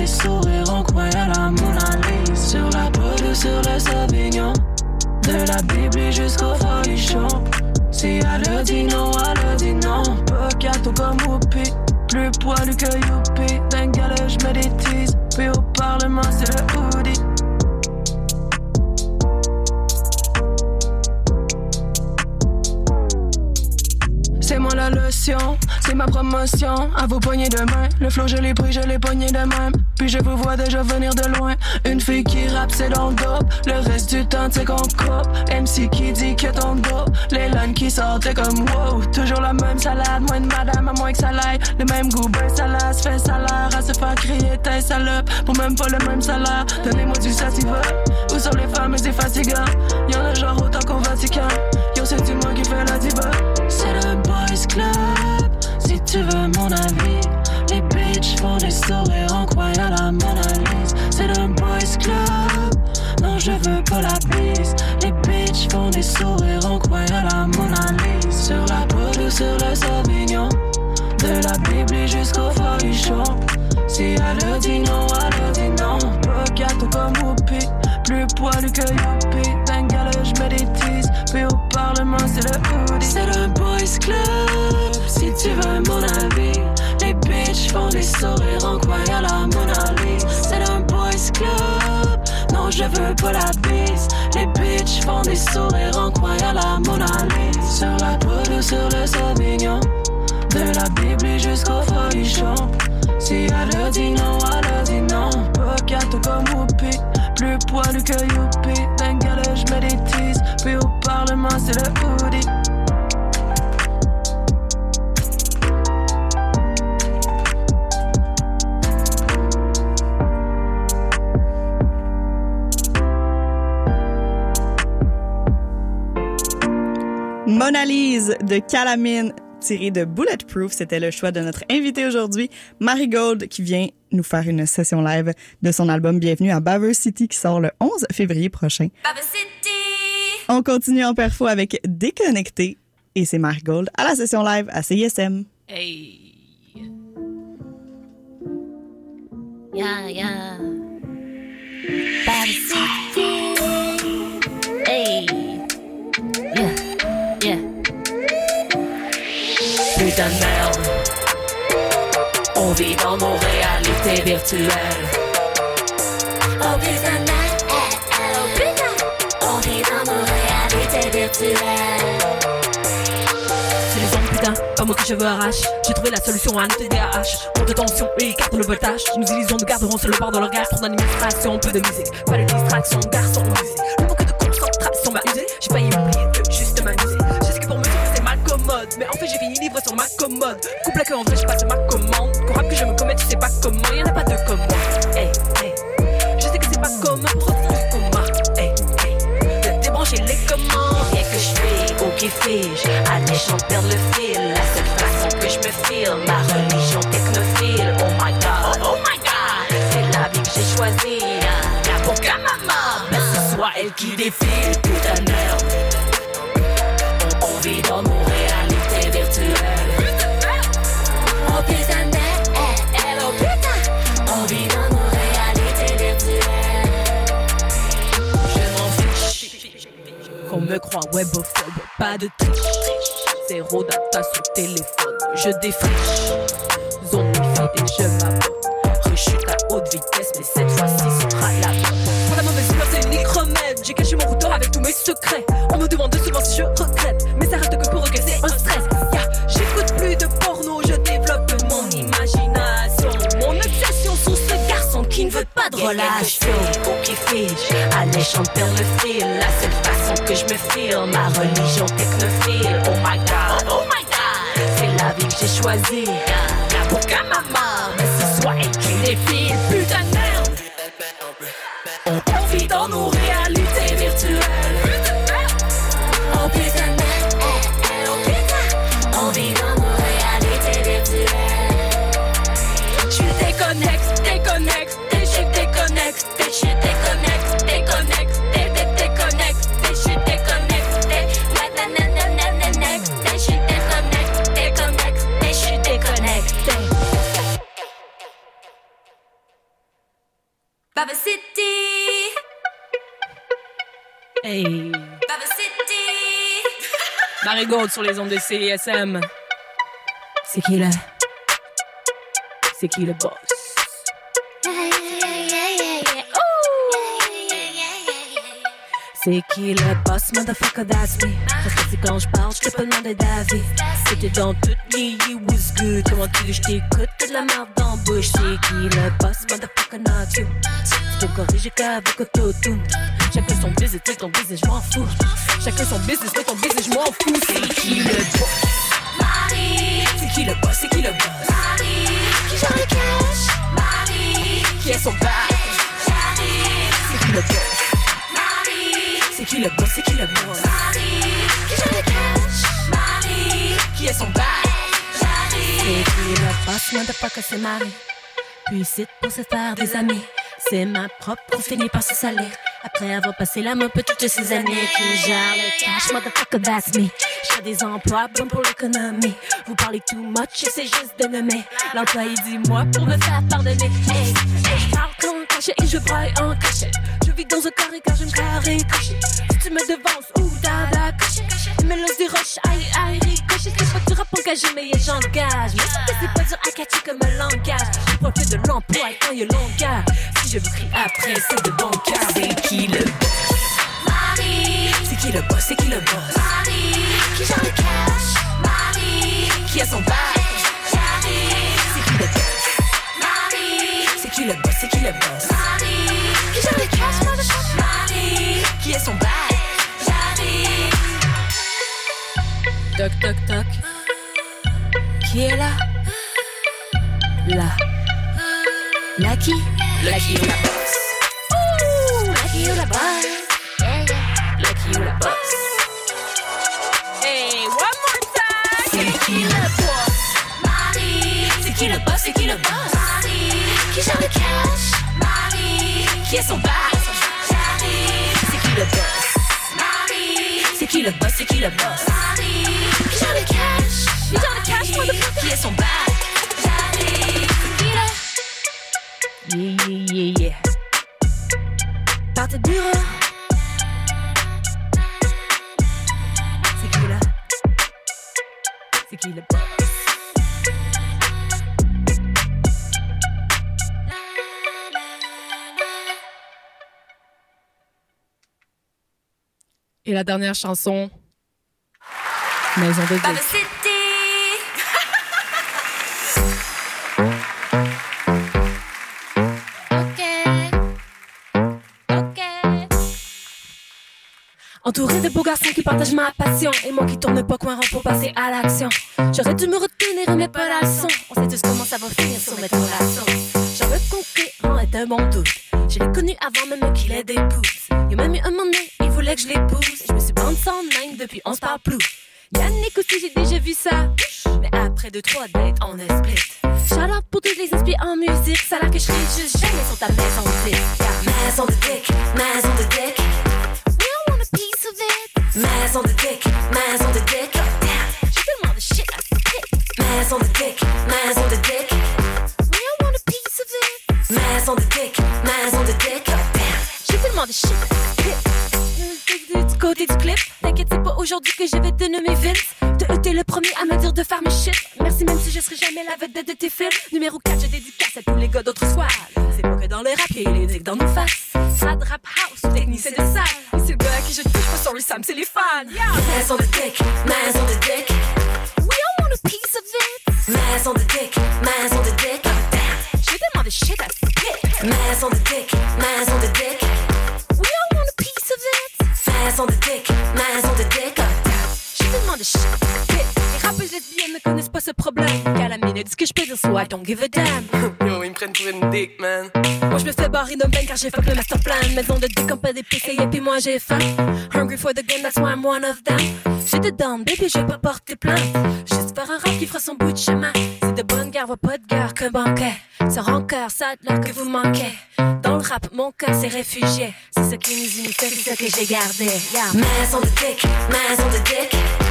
des sourires en croyant la Mona Lisa. Sur la peau sur le Sauvignon. De la Bible jusqu'au folichon. Si elle dit non, elle dit non. Pas comme Whoopi. Plus poilu que Youpi. D'un des teases. Puis au Parlement, c'est le. C'est ma promotion. À vos poignées de main, le flow je l'ai pris, je l'ai pogné de même. Puis je vous vois déjà venir de loin. Une fille qui rappe, c'est dans le dope. Le reste du temps, c'est qu'on coupe. MC qui dit que ton dos. Les lines qui sortent, t'es comme wow. Toujours la même salade, moins de madame, à moins que ça l'aille. Le même goût, ben salade, se fait salaire. À se faire crier, t'es salope. Pour même pas le même salaire. Donnez-moi du sativa. Où sont les femmes, c'est fatigant. Y'en a genre autant qu'au Vatican. Yo, c'est du moi qui je veux pas la bise. Les bitches font des sourires en croyant la Mona Lisa. Sur la peau ou sur le Sauvignon. De la Bible jusqu'au folichon. Si elle dit non, elle dit non. Gâteau comme Whoopi. Plus poilu que Youpi. D'un gala, j'mets des. Puis au Parlement, c'est le hoodie. C'est le boys club. Si tu veux mon avis. Les bitches font des sourires en croyant la Je veux pas la bise. Les bitches font des sourires en croyant la Mona Lisa. Sur la peau ou sur le Sauvignon. De la Bible jusqu'au folichon. Si elle dit non, elle dit non. Pas gâteau comme Whoopi. Plus poilu que Youpi. D'un gala, j'mets des. Puis au Parlement, c'est le hoodie. Mona Lise de Calamine tiré de Bulletproof. C'était le choix de notre invité aujourd'hui, Marigold, qui vient nous faire une session live de son album Bienvenue à Baver City qui sort le 11 février prochain. On continue en perfo avec Déconnecté et c'est Marigold à la session live à CISM. Hey. Yeah, yeah. Bad City. Putain de merde. On vit dans nos réalités virtuelles. Putain de merde. Oh putain. On vit dans nos réalités virtuelle. C'est les ondes, putain, pas moi que je veux arrache. J'ai trouvé la solution à un TDAH. Moins de tension et écarte le voltage. Nous illusions de garderont sur le bord de leur gage. Trop d'administration, peu de musique. Pas de distraction, garçon musique. Le manque de concentration m'a usé. J'ai failli Mais en fait, j'ai fini livré sur ma commode. Couple que en vrai, je passe ma commande. Qu'on que je me commets, tu sais pas comment. Y'en a pas de comme moi. Hey. Je sais que c'est pas pour retrouver coma. De débrancher les commandes. Rien que je fais au qui fige, alléchant perdre le fil. La seule façon que je me file, ma religion technophile. Oh my god, oh my god, c'est la vie que j'ai choisie. Y'a pour qu'à maman, mais ce soit elle qui défile. Putain de merde, on, vit dans me croit webophobe, pas de triche. Zéro data sur téléphone, je défriche. Zone et je m'abonne. Rechute à haute vitesse, mais cette fois-ci sera la bonne. Pour la mauvaise humeur, c'est remède. J'ai caché mon couteau avec tous mes secrets. On me demande souvent de relation. Au qui fige, alléchant perdre le fil. La seule façon que je me file, ma religion technophile. Oh my god, oh my god, c'est la vie que j'ai choisie. Pour qu'à maman, mais ce soit elle qui défile. Sur les ondes de CISM. c'est qui le, c'est qui le boss? C'est qui le boss, motherfucker, that's me? Parce que c'est quand je parle, je peux demander d'avis. C'était dans toute vie, you was good. Comment tu veux, je t'écoute, de la merde dans la bouche. C'est qui le boss, motherfucker, not you? Peux corriger qu'avec autotune. Chacun son business, c'est ton business, je m'en fous. Chacun son business, c'est ton business, je m'en fous. C'est qui le boss? C'est qui le boss, c'est qui le boss? Qui gère le cash? Marie. Qui est son bac? C'est qui le boss? C'est qui le boss, c'est qui le boss? Qui gère le cash? Marie. Qui est son bac? C'est qui le boss, motherfucker, c'est Marie. Puis c'est pour se faire des amis. C'est ma propre, on finit par se salir. Après avoir passé la main toutes ces années gère le cash, motherfucker, that's me. J'ai des emplois bons pour l'économie. Vous parlez too much, et c'est juste de nommer. L'employé dit moi pour me faire pardonner. Hey, je parle comme caché et je braille en cachet. Je vis dans un carré car j'aime carré caché. Si tu me devances ou dada des roches, aïe aïe ricochet. C'est pas du rap engagé, mais j'engage. Mais que c'est pas dur à catcher comme un langage. Je profite de l'emploi quand il y a longueur. Si je vous crie après, c'est de bon cœur. C'est qui le boss? Marie. C'est qui le boss? C'est qui le boss? Marie. Qui gère le cash? Marie. Qui a son bac? C'est qui le boss? Marie. C'est qui le boss? C'est qui le boss? Marie. Qui gère le cash? Marie. Qui a son bac? Toc toc toc. Qui est là? Là. Là qui? Là qui ou la boss? Ouh, là qui ou la boss? Là qui ou la boss? Hey, one more time! C'est qui le boss? Marie. C'est qui le boss? C'est qui le boss? Marie. Qui gère le cash? Marie. Qui est son bac? C'est qui le boss? Marie. C'est qui le boss? C'est qui le boss? Qui est son bac? Le Yeah, yeah, yeah, yeah. Par tes bureaux. C'est qui là? C'est qui le? Et la dernière chanson, Maison de Baba Entouré de beaux garçons qui partagent ma passion Et moi qui tourne pas coin rond pour passer à l'action. J'aurais dû me retenir mais pas la leçon. On sait tous comment ça va finir sur mes relations J'en veux conquérant est un bon doute. Je l'ai connu avant même qu'il ait des pouces. Il a même eu un moment il voulait que je l'épouse. Je me suis bande sans même depuis on se parle plus. Yannick aussi j'ai déjà vu ça. Mais après deux trois dates on est split. Out pour tous les inspirés en musique. Ça là que je serai juste jamais sur ta maison de Maison de dick, maison de dick it Maison de dick, maison de dick. Damn, j'ai tellement de shit à spit Maison de dick, maison de dick. We all want a piece of it. Maison de dick, maison de dick. Damn, j'ai tellement de shit. à spit du côté du clip. T'inquiète, c'est pas aujourd'hui que je vais te nommer Vince. De t'es le premier à me dire de faire mes shit. Merci, même si je serai jamais la vedette de tes films. Numéro 4, je dédicace à tous les gars d'autres soirs. C'est pas que dans le rap, y'a les dicks dans nos faces. Sad rap house, technicien de salle. C'est le gars à qui je touche pas sur les Sam, c'est les fans. Yeah. Maison de dick, maison de dick. We all want a piece of it. Maison de dick, maison de dick. Damn, j'ai tellement de shit à spit. Maison de dick, de shit. Les rappeuses lesbiennes ne connaissent pas ce problème. Qu'à la minute, ce que je peux dire, so I don't give a damn. Yo, ils me prennent pour une dick, man. Moi, je me fais barrer d'un ben car j'ai fuck le master plan. Maison de dick, on peut des PC, et puis moi j'ai faim. Hungry for the game, that's why I'm one of them. J'étais down, baby, je vais pas porter plainte. Juste faire un rap qui fera son bout de chemin. C'est de bonne guerre, voit pas de guerre qu'un banquet. Sans rancœur, ça de que vous manquez. Dans le rap, mon cœur s'est réfugié. C'est ce qui nous unit, c'est ce que j'ai gardé. Yeah. Maison de dick, maison de dick.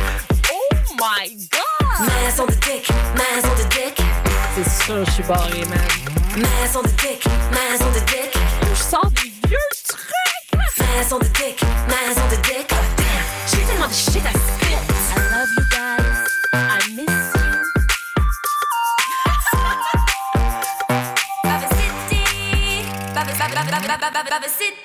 Oh my god! Maison de dick, maison de dick. C'est sûr, je suis barré, man. Maison de dick, maison de dick. Je sors des vieux trucs! Maison de dick, maison de dick. Damn, j'ai tellement de shit à spit. I love you guys. I miss you. Baba City. Baba, Baba, Baba, Baba, Baba, Baba City.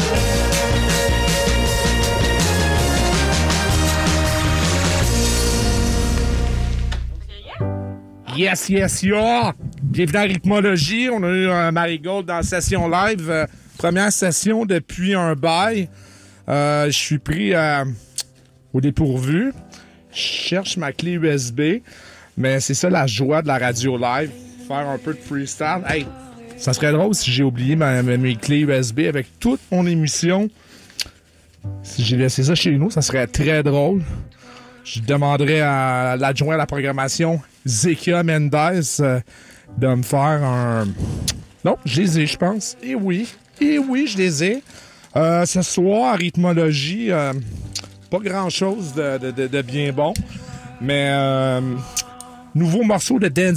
Yes, yes, yeah! Bienvenue à Rythmologie. On a eu un Marigold dans la session live. Euh, première session depuis un bail. Euh, je suis pris euh, au dépourvu. Je cherche ma clé USB. Mais c'est ça la joie de la radio live. Faire un peu de freestyle. Hey, ça serait drôle si j'ai oublié ma- mes clés USB avec toute mon émission. Si j'ai laissé ça chez nous, ça serait très drôle. Je demanderais à l'adjoint à la programmation, Zekia Mendes, euh, de me faire un. Non, je les ai, je pense. Et oui, et oui, je les ai. Euh, ce soir, rythmologie, euh, pas grand chose de, bien bon, mais nouveau morceau de Dance